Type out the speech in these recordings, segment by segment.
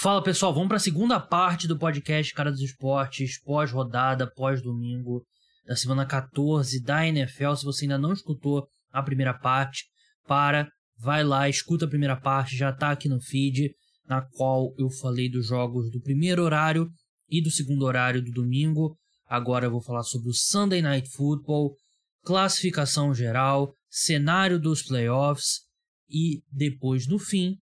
Fala pessoal, vamos para a segunda parte do podcast Cara dos Esportes, pós-rodada, pós-domingo da semana 14 da NFL. Se você ainda não escutou a primeira parte, para, vai lá, escuta a primeira parte, já tá aqui no feed, na qual eu falei dos jogos do primeiro horário e do segundo horário do domingo. Agora eu vou falar sobre o Sunday Night Football, classificação geral, cenário dos playoffs e depois no fim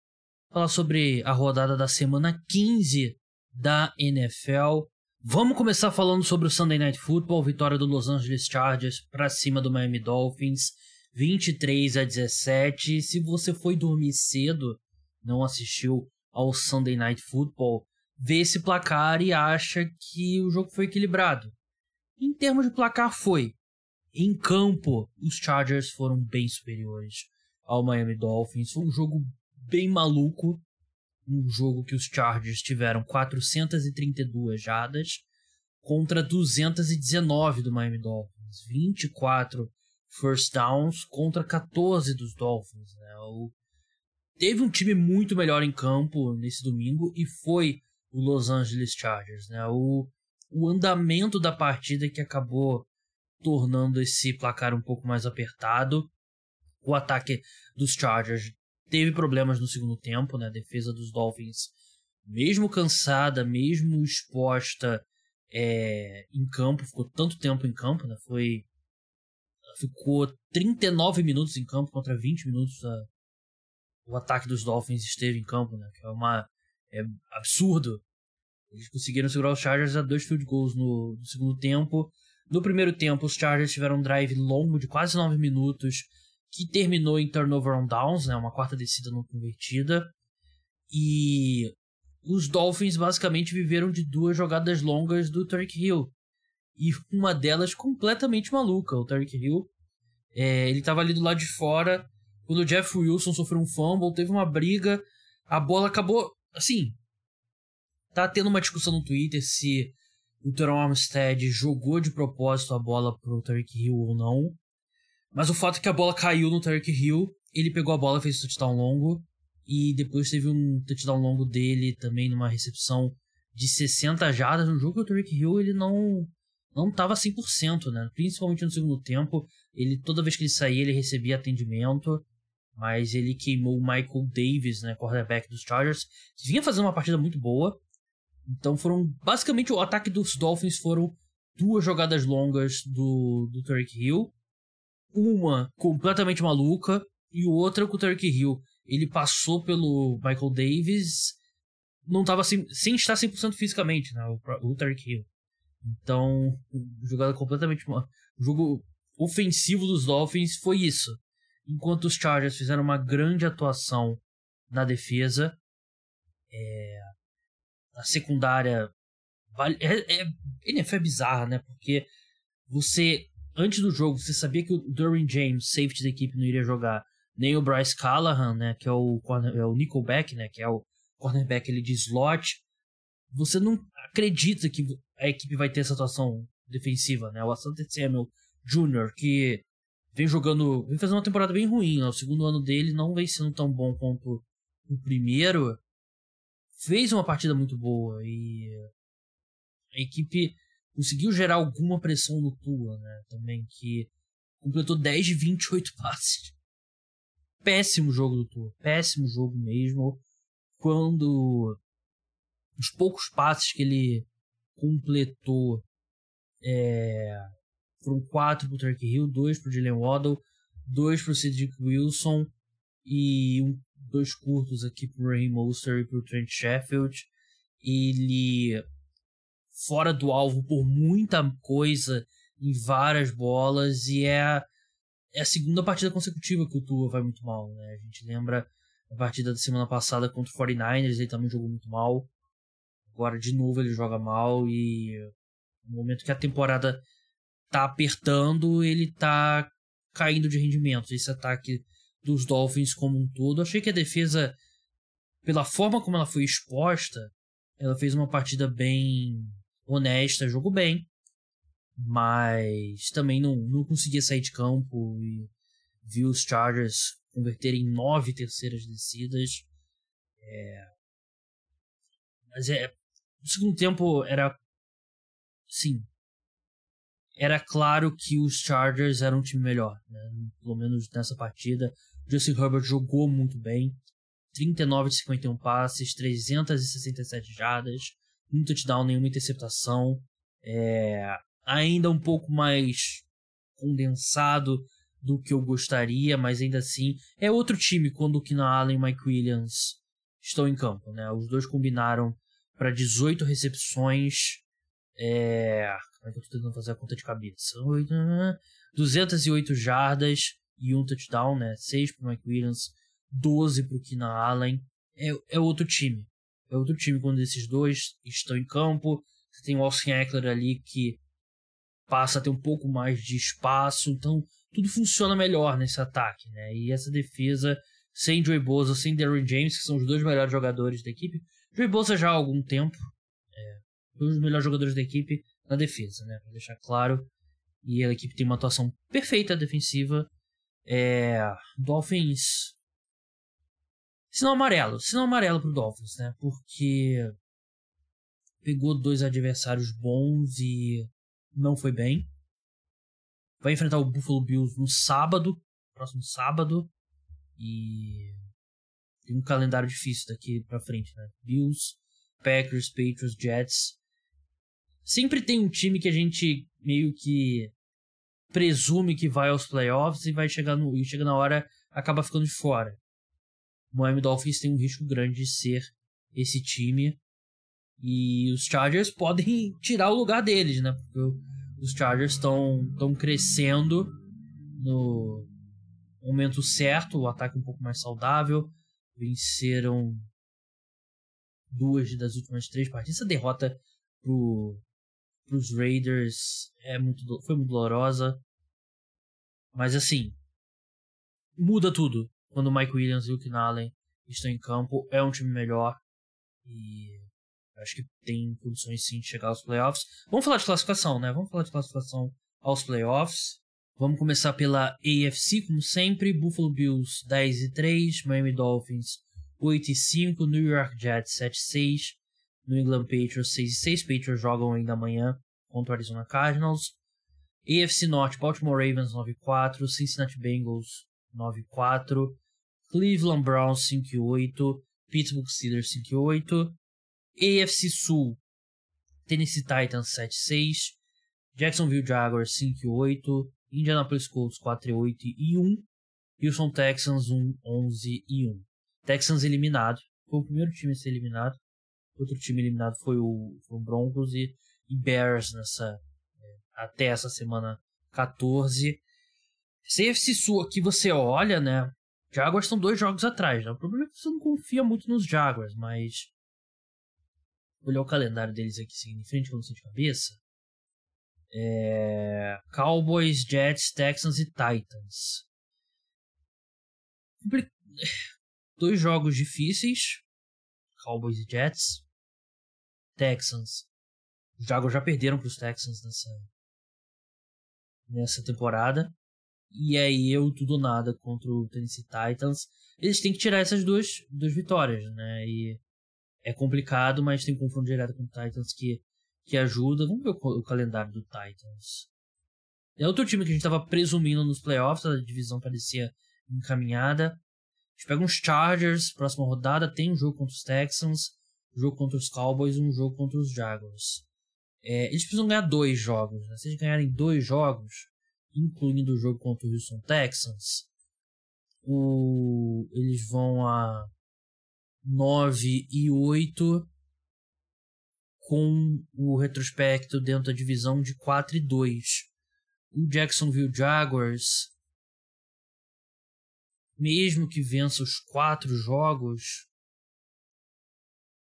falar sobre a rodada da semana 15 da NFL. Vamos começar falando sobre o Sunday Night Football, vitória do Los Angeles Chargers para cima do Miami Dolphins, 23 a 17. Se você foi dormir cedo, não assistiu ao Sunday Night Football, vê esse placar e acha que o jogo foi equilibrado. Em termos de placar, foi. Em campo, os Chargers foram bem superiores ao Miami Dolphins. Foi um jogo bem maluco. Um jogo que os Chargers tiveram 432 jadas contra 219 do Miami Dolphins. 24 first downs contra 14 dos Dolphins. Né? O... Teve um time muito melhor em campo nesse domingo e foi o Los Angeles Chargers. Né? O, o andamento da partida que acabou tornando esse placar um pouco mais apertado. O ataque dos Chargers teve problemas no segundo tempo, né? A defesa dos Dolphins, mesmo cansada, mesmo exposta é, em campo, ficou tanto tempo em campo, né? Foi ficou 39 minutos em campo contra 20 minutos a, o ataque dos Dolphins esteve em campo, né? Que é uma é absurdo. Eles conseguiram segurar os Chargers a dois field goals no, no segundo tempo. No primeiro tempo, os Chargers tiveram um drive longo de quase 9 minutos que terminou em turnover on downs, né, uma quarta descida não convertida. E os Dolphins basicamente viveram de duas jogadas longas do Tarek Hill. E uma delas completamente maluca. O Tarek Hill, é, ele estava ali do lado de fora. Quando o Jeff Wilson sofreu um fumble, teve uma briga. A bola acabou. Assim. Tá tendo uma discussão no Twitter se o Teron Armstead jogou de propósito a bola pro Tarek Hill ou não. Mas o fato é que a bola caiu no Tarek Hill, ele pegou a bola, fez o touchdown longo, e depois teve um touchdown longo dele também numa recepção de 60 jardas no jogo que o Tarek Hill ele não não estava 100%, né? Principalmente no segundo tempo, ele toda vez que ele saía, ele recebia atendimento, mas ele queimou o Michael Davis, né, quarterback dos Chargers, que vinha fazendo uma partida muito boa. Então foram basicamente o ataque dos Dolphins foram duas jogadas longas do do Tarek Hill uma completamente maluca e outra com o Tarek Hill. Ele passou pelo Michael Davis, não estava sem, sem estar 100% fisicamente, né? O, o Tarek Hill. Então, jogada completamente. O jogo ofensivo dos Dolphins foi isso. Enquanto os Chargers fizeram uma grande atuação na defesa, é, a secundária. É, é, é bizarra, né? Porque você antes do jogo, você sabia que o Durin James, safety da equipe, não iria jogar, nem o Bryce Callahan, né, que é o, é o Nickelback, né, que é o cornerback ele de slot, você não acredita que a equipe vai ter essa atuação defensiva, né? O Asante Samuel Jr., que vem jogando, vem fazendo uma temporada bem ruim, né? o segundo ano dele não vem sendo tão bom quanto o primeiro, fez uma partida muito boa e a equipe conseguiu gerar alguma pressão no Tua, né? Também, que completou 10 de 28 passes. Péssimo jogo do Tua, péssimo jogo mesmo. Quando os poucos passes que ele completou é, foram quatro pro Turkey Hill, dois pro Jalen Waddle, dois pro Cedric Wilson e um, dois curtos aqui pro Raheem Mostert e pro Trent Sheffield. Ele fora do alvo por muita coisa em várias bolas e é a, é a segunda partida consecutiva que o Tua vai muito mal, né? A gente lembra a partida da semana passada contra o 49ers, ele também jogou muito mal. Agora de novo ele joga mal e no momento que a temporada tá apertando, ele tá caindo de rendimento. Esse ataque dos Dolphins como um todo, achei que a defesa pela forma como ela foi exposta, ela fez uma partida bem honesta, jogou bem, mas também não, não conseguia sair de campo e viu os Chargers converterem nove terceiras descidas. É... Mas é. No segundo tempo era. Sim. Era claro que os Chargers eram um time melhor, né? Pelo menos nessa partida. Justin Herbert jogou muito bem. 39 de 51 passes, 367 jardas, um touchdown, nenhuma interceptação. É, ainda um pouco mais condensado do que eu gostaria, mas ainda assim é outro time quando o Keenan Allen e Mike Williams estão em campo, né? Os dois combinaram para 18 recepções, é... como é que eu tô tentando fazer a conta de cabeça? 208 jardas e um touchdown, né? 6 para Mike Williams, 12 para o Keenan Allen. É, é outro time. É outro time quando esses dois estão em campo. Você tem o Austin Eckler ali que passa a ter um pouco mais de espaço. Então, tudo funciona melhor nesse ataque, né? E essa defesa, sem Joey Bosa, sem Derwin James, que são os dois melhores jogadores da equipe. Joey Bosa já há algum tempo, é, um dos melhores jogadores da equipe na defesa, né? Pra deixar claro. E a equipe tem uma atuação perfeita defensiva. É, Dolphins. Sinal amarelo. Sinal amarelo pro Dolphins, né? Porque pegou dois adversários bons e não foi bem. Vai enfrentar o Buffalo Bills no sábado, próximo sábado. E tem um calendário difícil daqui pra frente, né? Bills, Packers, Patriots, Jets. Sempre tem um time que a gente meio que presume que vai aos playoffs e vai chegar no e chega na hora acaba ficando de fora. Miami Dolphins tem um risco grande de ser esse time e os Chargers podem tirar o lugar deles, né? Porque os Chargers estão crescendo no momento certo, o ataque um pouco mais saudável, venceram duas das últimas três partidas. Essa derrota pro os Raiders é muito, foi muito dolorosa. Mas assim, muda tudo quando o Mike Williams e o Keenan Allen estão em campo. É um time melhor e acho que tem condições sim de chegar aos playoffs. Vamos falar de classificação, né? Vamos falar de classificação aos playoffs. Vamos começar pela AFC, como sempre. Buffalo Bills 10 e 3, Miami Dolphins 8 e 5, New York Jets 7 e 6, New England Patriots 6 e 6. Patriots jogam ainda amanhã contra o Arizona Cardinals. AFC Norte, Baltimore Ravens 9 e 4, Cincinnati Bengals 9 e 4, Cleveland Browns 5 e 8, Pittsburgh Steelers 5 e 8. AFC Sul, Tennessee Titans 7 e 6, Jacksonville Jaguars 5 e 8, Indianapolis Colts 4 e 8 e 1, Houston Texans 1, 11 e 1. Texans eliminado, foi o primeiro time a ser eliminado. Outro time eliminado foi o, foi o Broncos e, e Bears nessa é, até essa semana 14. CFC Sul aqui você olha, né? Jaguars estão dois jogos atrás, né? O problema é que você não confia muito nos Jaguars, mas olhar o calendário deles aqui seguindo em frente, quando você de cabeça. É... Cowboys, Jets, Texans e Titans. Dois jogos difíceis. Cowboys e Jets. Texans. Os Jaguars já perderam para os Texans nessa nessa temporada. E aí eu tudo nada contra o Tennessee Titans. Eles têm que tirar essas duas, duas vitórias, né? E é complicado, mas tem confronto direto com o Titans que, que ajuda. Vamos ver o, o calendário do Titans. É outro time que a gente estava presumindo nos playoffs, a divisão parecia encaminhada. A gente pega uns Chargers, próxima rodada, tem um jogo contra os Texans, um jogo contra os Cowboys um jogo contra os Jaguars. É, eles precisam ganhar dois jogos. Né? Se eles ganharem dois jogos, incluindo o jogo contra o Houston Texans, o, eles vão a 9 e 8 com o retrospecto dentro da divisão de 4 e 2. O Jacksonville Jaguars, mesmo que vença os quatro jogos,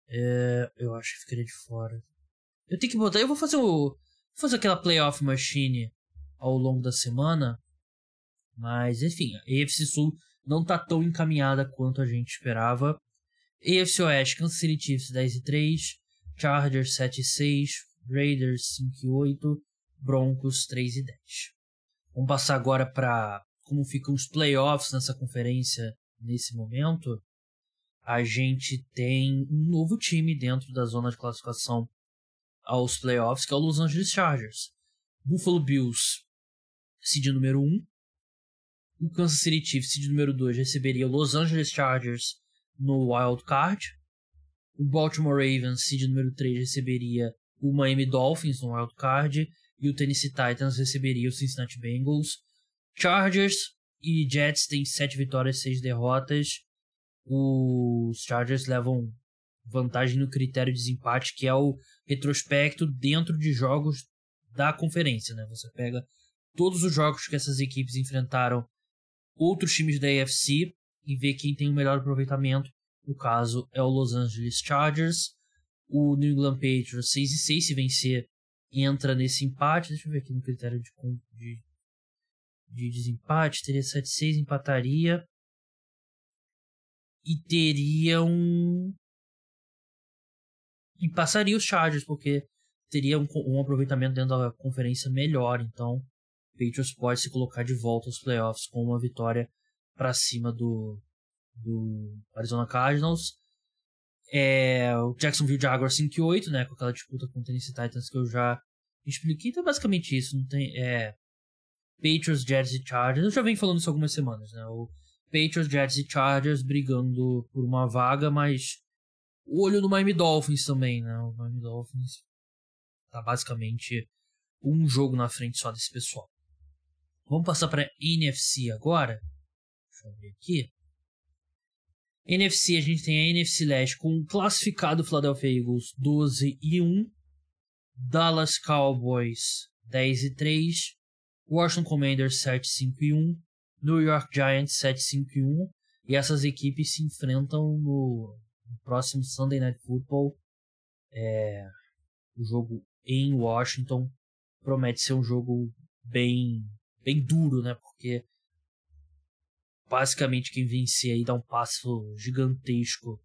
é, eu acho que ficaria de fora. Eu tenho que botar. Eu vou fazer o. Vou fazer aquela playoff machine ao longo da semana. Mas, enfim, a AFC Sul não tá tão encaminhada quanto a gente esperava. AFC Oeste, Kansas City Chiefs 10 e 3, Chargers 7 e 6, Raiders 5 e 8, Broncos 3 e 10. Vamos passar agora para como ficam os playoffs nessa conferência nesse momento. a gente tem um novo time dentro da zona de classificação aos playoffs, que é o Los Angeles Chargers. Buffalo Bills, seed número 1. O Kansas City Chiefs, seed número 2, receberia Los Angeles Chargers no Wild Card. O Baltimore Ravens, seed número 3, receberia o Miami Dolphins no Wild Card. E o Tennessee Titans receberia o Cincinnati Bengals. Chargers e Jets têm 7 vitórias e 6 derrotas. Os Chargers levam vantagem no critério de desempate, que é o retrospecto dentro de jogos da conferência. Né? Você pega todos os jogos que essas equipes enfrentaram outros times da AFC e vê quem tem o melhor aproveitamento. No caso é o Los Angeles Chargers. O New England Patriots 6 e 6 se vencer entra nesse empate. Deixa eu ver aqui no critério de, de, de desempate. Teria 7-6, empataria. E teria um. E passaria os Chargers, porque teria um, um aproveitamento dentro da conferência melhor. Então, Patriots pode se colocar de volta aos playoffs com uma vitória para cima do, do Arizona Cardinals. É, o Jacksonville Jaguars 5 8, né, com aquela disputa com o Tennessee Titans que eu já expliquei. Então, é basicamente isso. Não tem, é, Patriots, Jets e Chargers. Eu já venho falando isso algumas semanas, né? O Patriots, Jets e Chargers brigando por uma vaga, mas olho no Miami Dolphins também, né? O Miami Dolphins tá basicamente um jogo na frente só desse pessoal. Vamos passar para NFC agora. Deixa eu abrir aqui. NFC, a gente tem a NFC Leste com o classificado Philadelphia Eagles 12 e 1, Dallas Cowboys 10 e 3, Washington Commanders 7 5 e 1, New York Giants 7 5 e 1, e essas equipes se enfrentam no, no próximo Sunday Night Football. É, o jogo em Washington promete ser um jogo bem bem duro, né? Porque basicamente quem vencer aí dá um passo gigantesco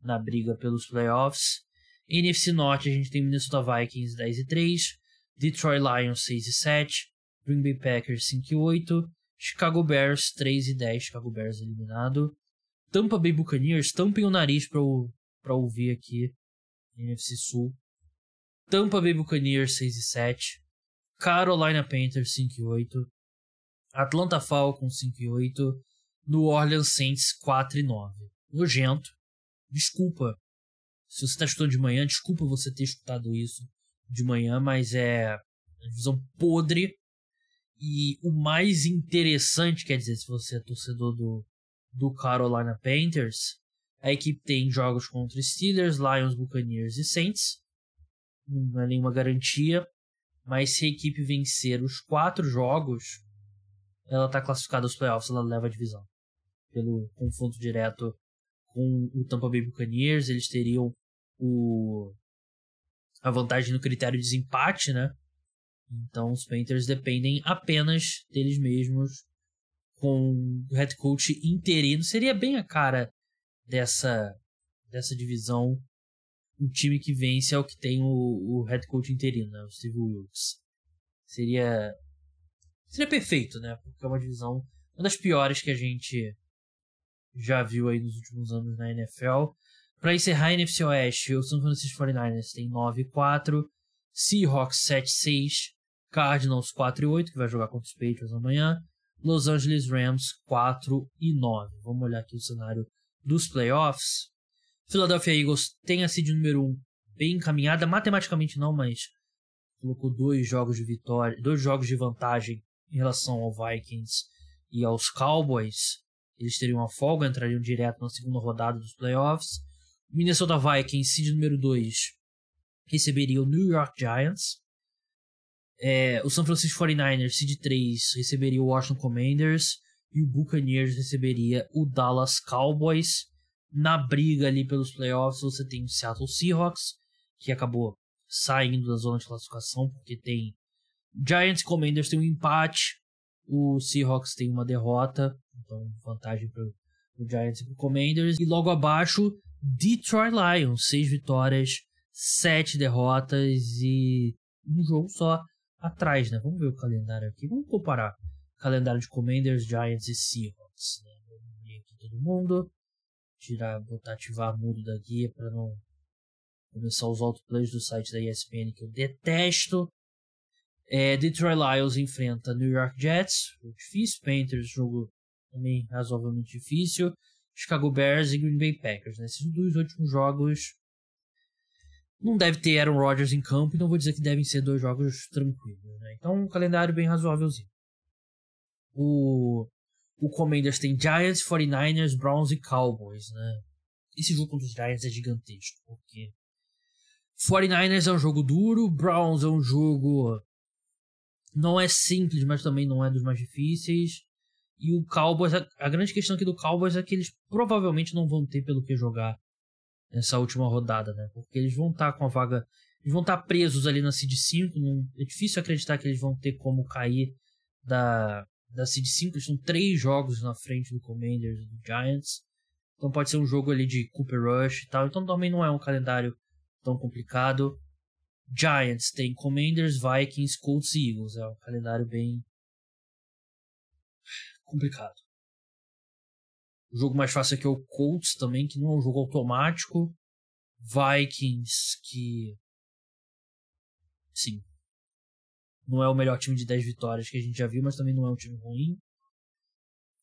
na briga pelos playoffs. NFC Norte a gente tem Minnesota Vikings 10 e 3, Detroit Lions 6 e 7, Green Bay Packers 5 e 8, Chicago Bears 3 e 10, Chicago Bears eliminado. Tampa Bay Buccaneers, tampem o nariz para pra ouvir aqui, NFC Sul. Tampa Bay Buccaneers 6 e 7, Carolina Panthers 5 e 8, Atlanta Falcons 5 e 8, New Orleans Saints 4 e 9. Nojento. Desculpa. Se você está escutando de manhã, desculpa você ter escutado isso de manhã, mas é uma divisão podre. E o mais interessante, quer dizer, se você é torcedor do, do Carolina Panthers, a equipe tem jogos contra Steelers, Lions, Buccaneers e Saints. Não é nenhuma garantia. Mas se a equipe vencer os quatro jogos, ela está classificada aos playoffs, ela leva a divisão. Pelo confronto direto com o Tampa Bay Buccaneers, eles teriam o, a vantagem no critério de desempate, né? Então os Panthers dependem apenas deles mesmos com o head coach interino. Seria bem a cara dessa, dessa divisão. Um time que vence é o que tem o, o head coach interino, né? o Steve Wilkes. Seria seria perfeito, né? Porque é uma divisão, uma das piores que a gente já viu aí nos últimos anos na NFL. Para encerrar a NFC Oeste, o San Francisco 49ers tem 9 e 4, Seahawks 7 e 6, Cardinals 4 e 8, que vai jogar contra os Patriots amanhã, Los Angeles Rams 4 e 9. Vamos olhar aqui o cenário dos playoffs. Philadelphia Eagles tem a seed número 1 bem encaminhada, matematicamente não, mas colocou dois jogos de vitória, dois jogos de vantagem em relação ao Vikings e aos Cowboys, eles teriam uma folga, entrariam direto na segunda rodada dos playoffs. Minnesota Vikings, seed número 2, receberia o New York Giants. É, o San Francisco 49ers, seed 3, receberia o Washington Commanders. E o Buccaneers receberia o Dallas Cowboys. Na briga ali pelos playoffs, você tem o Seattle Seahawks, que acabou saindo da zona de classificação, porque tem Giants e Commanders tem um empate, o Seahawks tem uma derrota, então vantagem para o Giants e para Commanders. E logo abaixo, Detroit Lions, seis vitórias, sete derrotas e um jogo só atrás, né? Vamos ver o calendário aqui, vamos comparar calendário de Commanders, Giants e Seahawks. Né? Vamos ver aqui todo mundo. tirar, botar ativar mudo da guia para não começar os autoplays do site da ESPN que eu detesto. É, Detroit Lions enfrenta New York Jets, difícil. Panthers, jogo também razoavelmente difícil. Chicago Bears e Green Bay Packers. Né? Esses dois últimos jogos não deve ter Aaron Rodgers em campo, então vou dizer que devem ser dois jogos tranquilos. Né? Então, um calendário bem razoávelzinho. O, o Commanders tem Giants, 49ers, Browns e Cowboys. Né? Esse jogo contra os Giants é gigantesco, porque 49ers é um jogo duro, Browns é um jogo. Não é simples, mas também não é dos mais difíceis. E o Cowboys, a, a grande questão aqui do Cowboys é que eles provavelmente não vão ter pelo que jogar nessa última rodada, né? Porque eles vão estar tá com a vaga. Eles vão estar tá presos ali na Seed 5. Não, é difícil acreditar que eles vão ter como cair da, da Seed 5. Eles três jogos na frente do Commanders e do Giants. Então pode ser um jogo ali de Cooper Rush e tal. Então também não é um calendário tão complicado. Giants tem Commanders, Vikings, Colts e Eagles. É um calendário bem complicado. O jogo mais fácil aqui é o Colts também, que não é um jogo automático. Vikings, que. Sim. Não é o melhor time de 10 vitórias que a gente já viu, mas também não é um time ruim.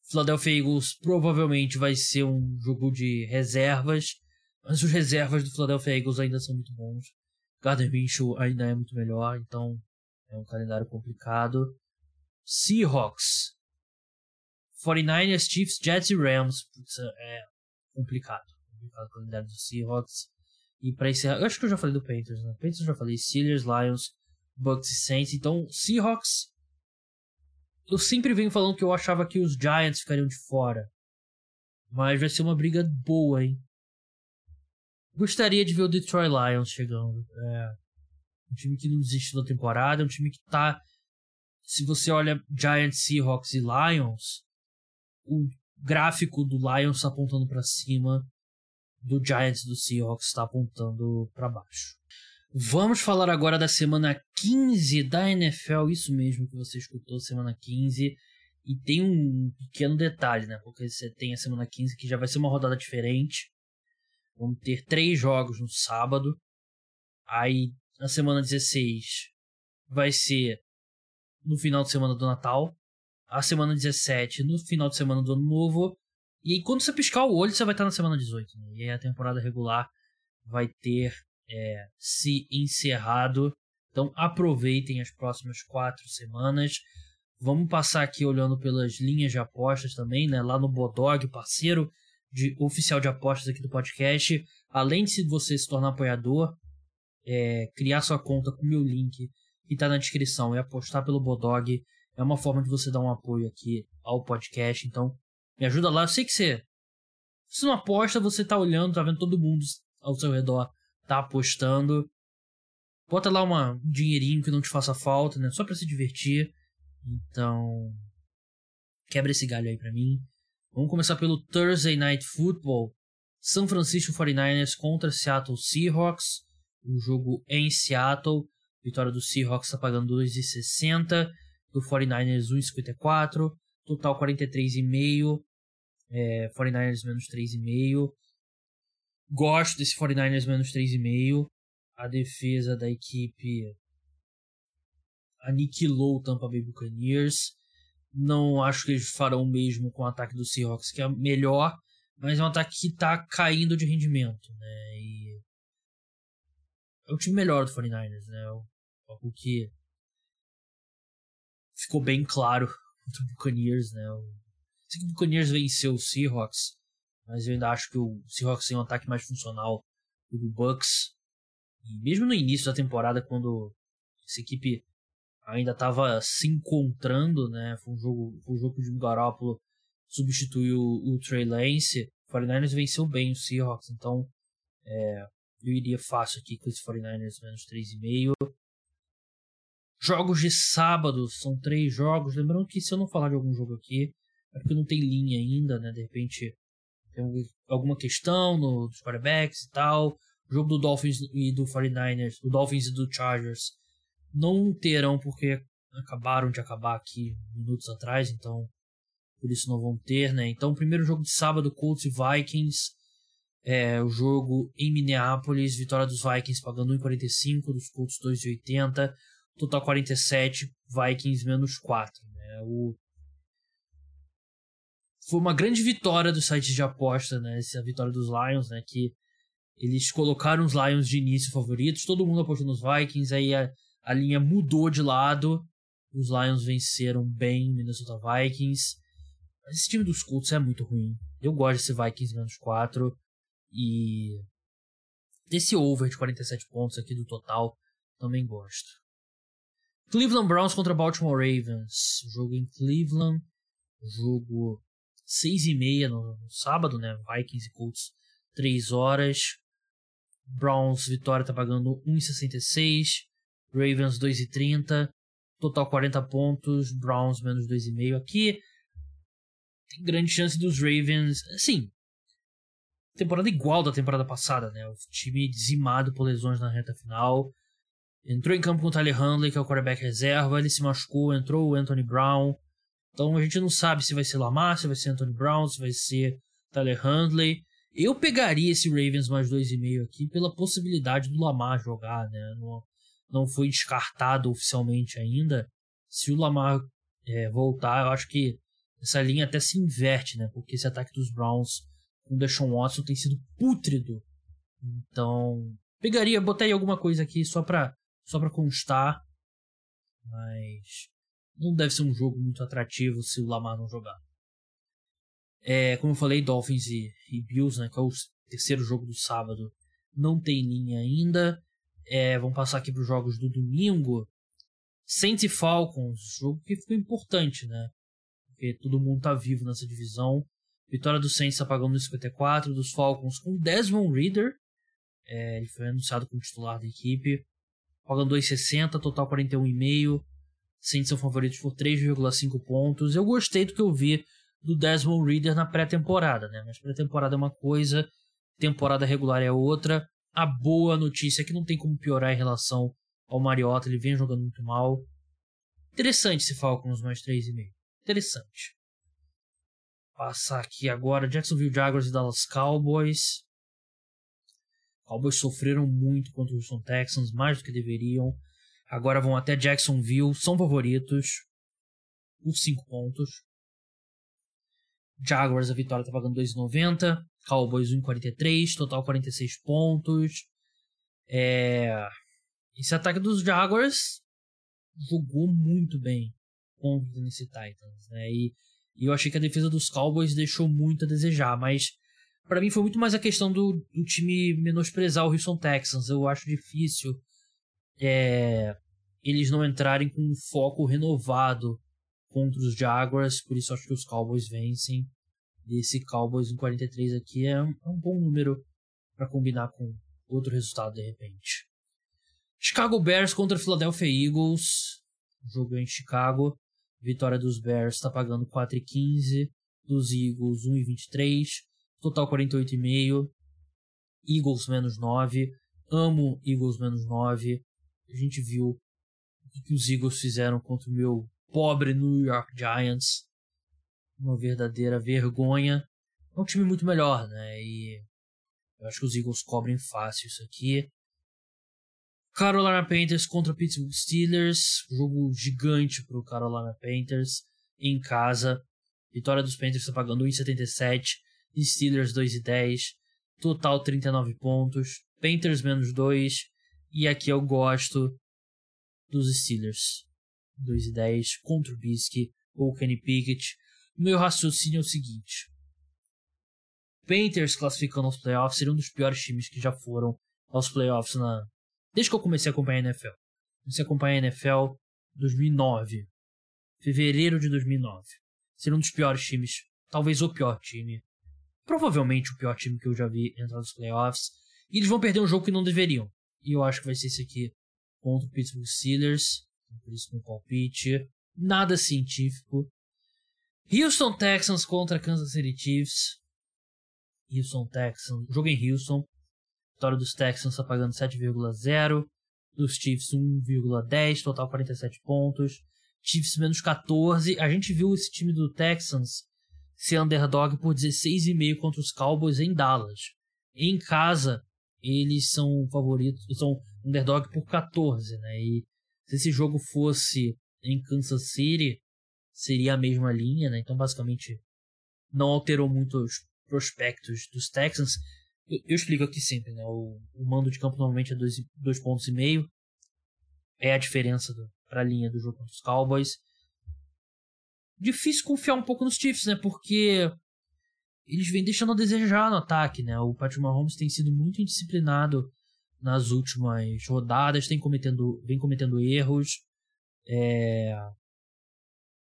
Philadelphia Eagles provavelmente vai ser um jogo de reservas, mas os reservas do Philadelphia Eagles ainda são muito bons. Gardner Minshew ainda é muito melhor, então é um calendário complicado. Seahawks 49ers, Chiefs, Jets e Rams. Putz, é complicado. Complicado o calendário do Seahawks. E para encerrar, eu acho que eu já falei do Panthers, né? Panthers eu já falei, Steelers, Lions, Bucks e Saints. Então, Seahawks. Eu sempre venho falando que eu achava que os Giants ficariam de fora. Mas vai ser uma briga boa, hein? Gostaria de ver o Detroit Lions chegando. É. Um time que não desiste da temporada, um time que tá. Se você olha Giants, Seahawks e Lions, o gráfico do Lions está apontando para cima, do Giants do Seahawks está apontando para baixo. Vamos falar agora da semana 15 da NFL, isso mesmo que você escutou, semana 15. E tem um pequeno detalhe, né? Porque você tem a semana 15 que já vai ser uma rodada diferente. Vamos ter três jogos no sábado. Aí na semana 16 vai ser no final de semana do Natal a semana 17 no final de semana do ano novo. E aí, quando você piscar o olho, você vai estar na semana 18. Né? E aí a temporada regular vai ter é, se encerrado. Então aproveitem as próximas quatro semanas. Vamos passar aqui olhando pelas linhas de apostas também, né? Lá no Bodog, parceiro de oficial de apostas aqui do podcast. Além de você se tornar apoiador, é, criar sua conta com o meu link que está na descrição e apostar pelo Bodog é uma forma de você dar um apoio aqui ao podcast. Então, me ajuda lá. Eu sei que você. Se não aposta, você tá olhando, tá vendo todo mundo ao seu redor tá apostando. Bota lá uma, um dinheirinho que não te faça falta, né? Só para se divertir. Então, quebra esse galho aí para mim. Vamos começar pelo Thursday Night Football. São Francisco 49ers contra Seattle Seahawks. O jogo é em Seattle. Vitória do Seahawks está pagando 2,60 do 49ers 1,54, total 43,5, é, 49ers menos 3,5. Gosto desse 49ers menos 3,5. A defesa da equipe aniquilou o Tampa Bay Buccaneers. Não acho que eles farão o mesmo com o ataque do Seahawks, que é melhor, mas é um ataque que está caindo de rendimento, né? E é o time melhor do 49ers, né? O que ficou bem claro contra o Buccaneers, né? Eu sei que o Buccaneers venceu o Seahawks, mas eu ainda acho que o Seahawks tem um ataque mais funcional do que o Bucks. E mesmo no início da temporada, quando essa equipe ainda estava se encontrando, né? Foi um jogo, foi um jogo Jimmy Garoppolo substituiu o, Trey Lance. O 49ers venceu bem o Seahawks, então é, eu iria fácil aqui com esse 49ers menos 3,5. Jogos de sábado, são três jogos. Lembrando que se eu não falar de algum jogo aqui, é porque não tem linha ainda, né? De repente tem alguma questão no, quarterbacks e tal. O jogo do Dolphins e do 49ers, do Dolphins e do Chargers, não terão porque acabaram de acabar aqui minutos atrás, então por isso não vão ter, né? Então, primeiro jogo de sábado, Colts e Vikings. É, o jogo em Minneapolis, vitória dos Vikings pagando 1,45, dos Colts 2,80, total 47, Vikings menos 4. Né? O... Foi uma grande vitória dos sites de aposta, né? Essa vitória dos Lions, né? Que eles colocaram os Lions de início favoritos, todo mundo apostou nos Vikings, aí a, a linha mudou de lado, os Lions venceram bem Minnesota Vikings. Mas esse time dos Colts é muito ruim. Eu gosto desse Vikings menos 4 e desse over de 47 pontos aqui do total também gosto. Cleveland Browns contra Baltimore Ravens. Jogo em Cleveland. Jogo 6 e meia no, no sábado, né? Vikings e Colts 3 horas. Browns, vitória tá pagando 1,66. Ravens 2,30. Total 40 pontos. Browns menos 2,5 aqui. Tem grande chance dos Ravens. Assim, temporada igual da temporada passada, né? O time dizimado por lesões na reta final. Entrou em campo com o Tyler Handley, que é o quarterback reserva. Ele se machucou. Entrou o Anthony Brown. Então a gente não sabe se vai ser Lamar, se vai ser Anthony Brown, se vai ser Tyler Handley. Eu pegaria esse Ravens mais 2,5 aqui pela possibilidade do Lamar jogar, né? Não, não foi descartado oficialmente ainda. Se o Lamar é, voltar, eu acho que essa linha até se inverte, né? Porque esse ataque dos Browns com o Deshaun Watson tem sido pútrido. Então, pegaria, botaria alguma coisa aqui só pra, só pra constar. Mas não deve ser um jogo muito atrativo se o Lamar não jogar. É, como eu falei, Dolphins e, e, Bills, né, que é o terceiro jogo do sábado, não tem linha ainda. É, vamos passar aqui para os jogos do domingo. Saints e Falcons, jogo que ficou importante, né? Porque todo mundo tá vivo nessa divisão. Vitória do Saints apagando no 54, dos Falcons com Desmond Reader. É, ele foi anunciado como titular da equipe. Pagando 2,60, total 41,5. Saints são favoritos por 3,5 pontos. Eu gostei do que eu vi do Desmond Reader na pré-temporada, né? Mas pré-temporada é uma coisa, temporada regular é outra. A boa notícia é que não tem como piorar em relação ao Mariota, ele vem jogando muito mal. Interessante esse Falcons mais 3,5. Interessante. Passar aqui agora Jacksonville Jaguars e Dallas Cowboys. Cowboys sofreram muito contra os Houston Texans, mais do que deveriam. Agora vão até Jacksonville, são favoritos por 5 pontos. Jaguars, a vitória tá pagando 2,90. Cowboys 1,43. Total 46 pontos. É... Esse ataque dos Jaguars jogou muito bem contra o Tennessee Titans, né? E, e, eu achei que a defesa dos Cowboys deixou muito a desejar, mas para mim foi muito mais a questão do, do, time menosprezar o Houston Texans. Eu acho difícil é, eles não entrarem com um foco renovado contra os Jaguars, por isso acho que os Cowboys vencem. E esse Cowboys em 43 aqui é um, é um bom número para combinar com outro resultado de repente. Chicago Bears contra Philadelphia Eagles. Jogo em Chicago. Vitória dos Bears está pagando 4,15. Dos Eagles 1,23. Total 48,5. Eagles menos 9. Amo Eagles menos 9. A gente viu o que os Eagles fizeram contra o meu pobre New York Giants. Uma verdadeira vergonha. É um time muito melhor, né? E eu acho que os Eagles cobrem fácil isso aqui. Carolina Panthers contra Pittsburgh Steelers. Jogo gigante pro Carolina Panthers em casa. Vitória dos Panthers está pagando 1,77. Steelers 2,10. Total 39 pontos. Panthers menos 2. E aqui eu gosto dos Steelers. 2 e 10 contra o Bisque ou Kenny Pickett. O meu raciocínio é o seguinte: Panthers classificando aos playoffs seria um dos piores times que já foram aos playoffs na desde que eu comecei a acompanhar a NFL. Comecei a acompanhar a NFL em 2009, fevereiro de 2009. Seria um dos piores times, talvez o pior time, provavelmente o pior time que eu já vi entrar nos playoffs. E eles vão perder um jogo que não deveriam. E eu acho que vai ser esse aqui contra o Pittsburgh Steelers por isso meu palpite. Nada científico. Houston Texans contra Kansas City Chiefs. Houston Texans. Jogo em Houston. Vitória dos Texans está pagando 7,0. Dos Chiefs 1,10. Total 47 pontos. Chiefs menos 14. A gente viu esse time do Texans ser underdog por 16,5 contra os Cowboys em Dallas. Em casa, eles são favoritos, são underdog por 14, né? E se esse jogo fosse em Kansas City, seria a mesma linha, né? Então, basicamente, não alterou muito os prospectos dos Texans. Eu, eu explico aqui sempre, né? O, o, mando de campo normalmente é dois, dois pontos e meio. É a diferença para a linha do jogo contra os Cowboys. Difícil confiar um pouco nos Chiefs, né? Porque eles vêm deixando a desejar no ataque, né? O Patrick Mahomes tem sido muito indisciplinado nas últimas rodadas, tem cometendo, vem cometendo erros. É...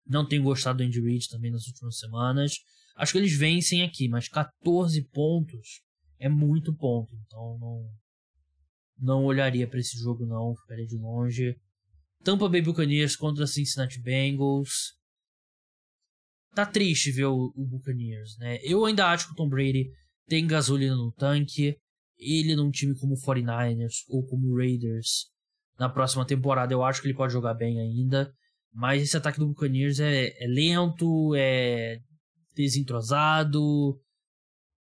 Não tenho gostado do Andy Reid também nas últimas semanas. Acho que eles vencem aqui, mas 14 pontos é muito ponto. Então não, não olharia para esse jogo não, ficaria de longe. Tampa Bay Buccaneers contra Cincinnati Bengals. Tá triste ver o, o Buccaneers, né? Eu ainda acho que o Tom Brady tem gasolina no tanque. Ele num time como o 49ers ou como Raiders na próxima temporada, eu acho que ele pode jogar bem ainda. Mas esse ataque do Buccaneers é, é lento, é desentrosado,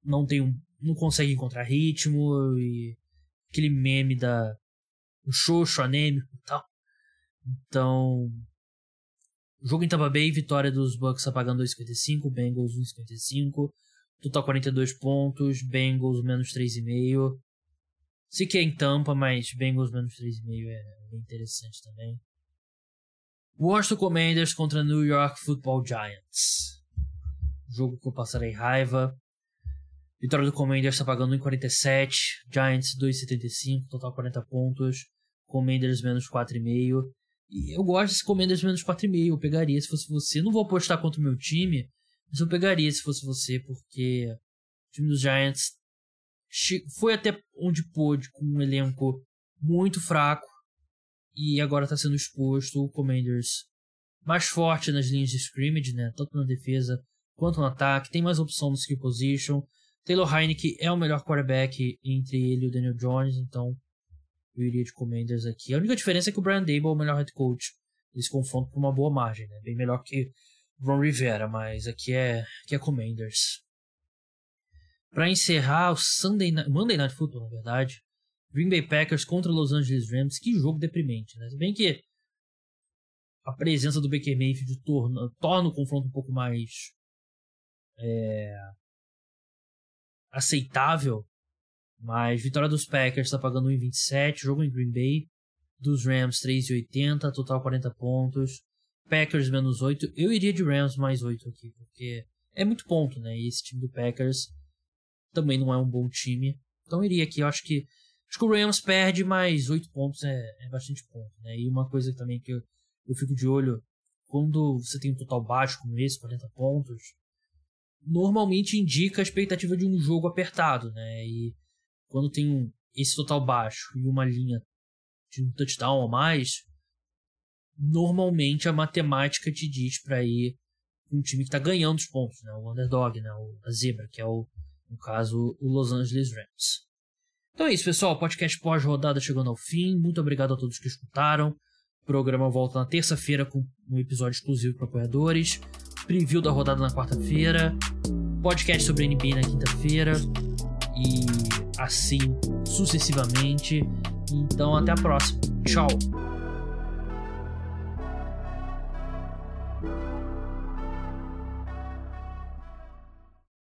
não tem um, não consegue encontrar ritmo e aquele meme da o xoxo anêmico e tal. Então, jogo em Tampa Bay, vitória dos Bucks apagando 2,55, Bengals 1,55, total 42 pontos, Bengals menos 3,5. Sei que é em Tampa, mas Bengals menos 3,5 é interessante também. Washington Commanders contra New York Football Giants jogo que eu passarei raiva. Vitória do Commanders está pagando 1,47. Giants 2,75. Total 40 pontos. Commanders menos 4,5. E eu gosto desse Commanders menos 4,5. Eu pegaria se fosse você. Não vou apostar contra o meu time. Mas eu pegaria se fosse você. Porque o time dos Giants foi até onde pôde. Com um elenco muito fraco. E agora está sendo exposto o Commanders mais forte nas linhas de scrimmage, né? Tanto na defesa quanto no ataque, tem mais opção no skill position. Taylor Heineke é o melhor quarterback entre ele e o Daniel Jones, então eu iria de Commanders aqui. A única diferença é que o Brian Dable é o melhor head coach. Eles confrontam por uma boa margem, né? Bem melhor que Ron Rivera, mas aqui é, aqui é Commanders. Para encerrar o Sunday Night, Monday Night Football, na verdade, Green Bay Packers contra Los Angeles Rams, que jogo deprimente, né? Se bem que a presença do Baker Mayfield torna, torna o confronto um pouco mais é, aceitável. Mas vitória dos Packers está pagando 1,27. Jogo em Green Bay. Dos Rams 3,80. Total 40 pontos. Packers menos 8. Eu iria de Rams mais 8 aqui. Porque é muito ponto, né? E esse time do Packers também não é um bom time. Então iria aqui. Eu acho que. Acho que o Rams perde, mas 8 pontos é, é bastante ponto, né? E uma coisa também que eu, eu fico de olho. Quando você tem um total baixo como esse, 40 pontos, normalmente indica a expectativa de um jogo apertado, né? E quando tem um, esse total baixo e uma linha de um touchdown ou mais, normalmente a matemática te diz para ir um time que está ganhando os pontos, né? O underdog, né? O, a zebra, que é o, no caso, o Los Angeles Rams. Então é isso, pessoal. Podcast pós-rodada chegando ao fim. Muito obrigado a todos que escutaram. O programa volta na terça-feira com um episódio exclusivo para apoiadores preview da rodada na quarta-feira, podcast sobre NBA na quinta-feira e assim sucessivamente. Então até a próxima. Tchau.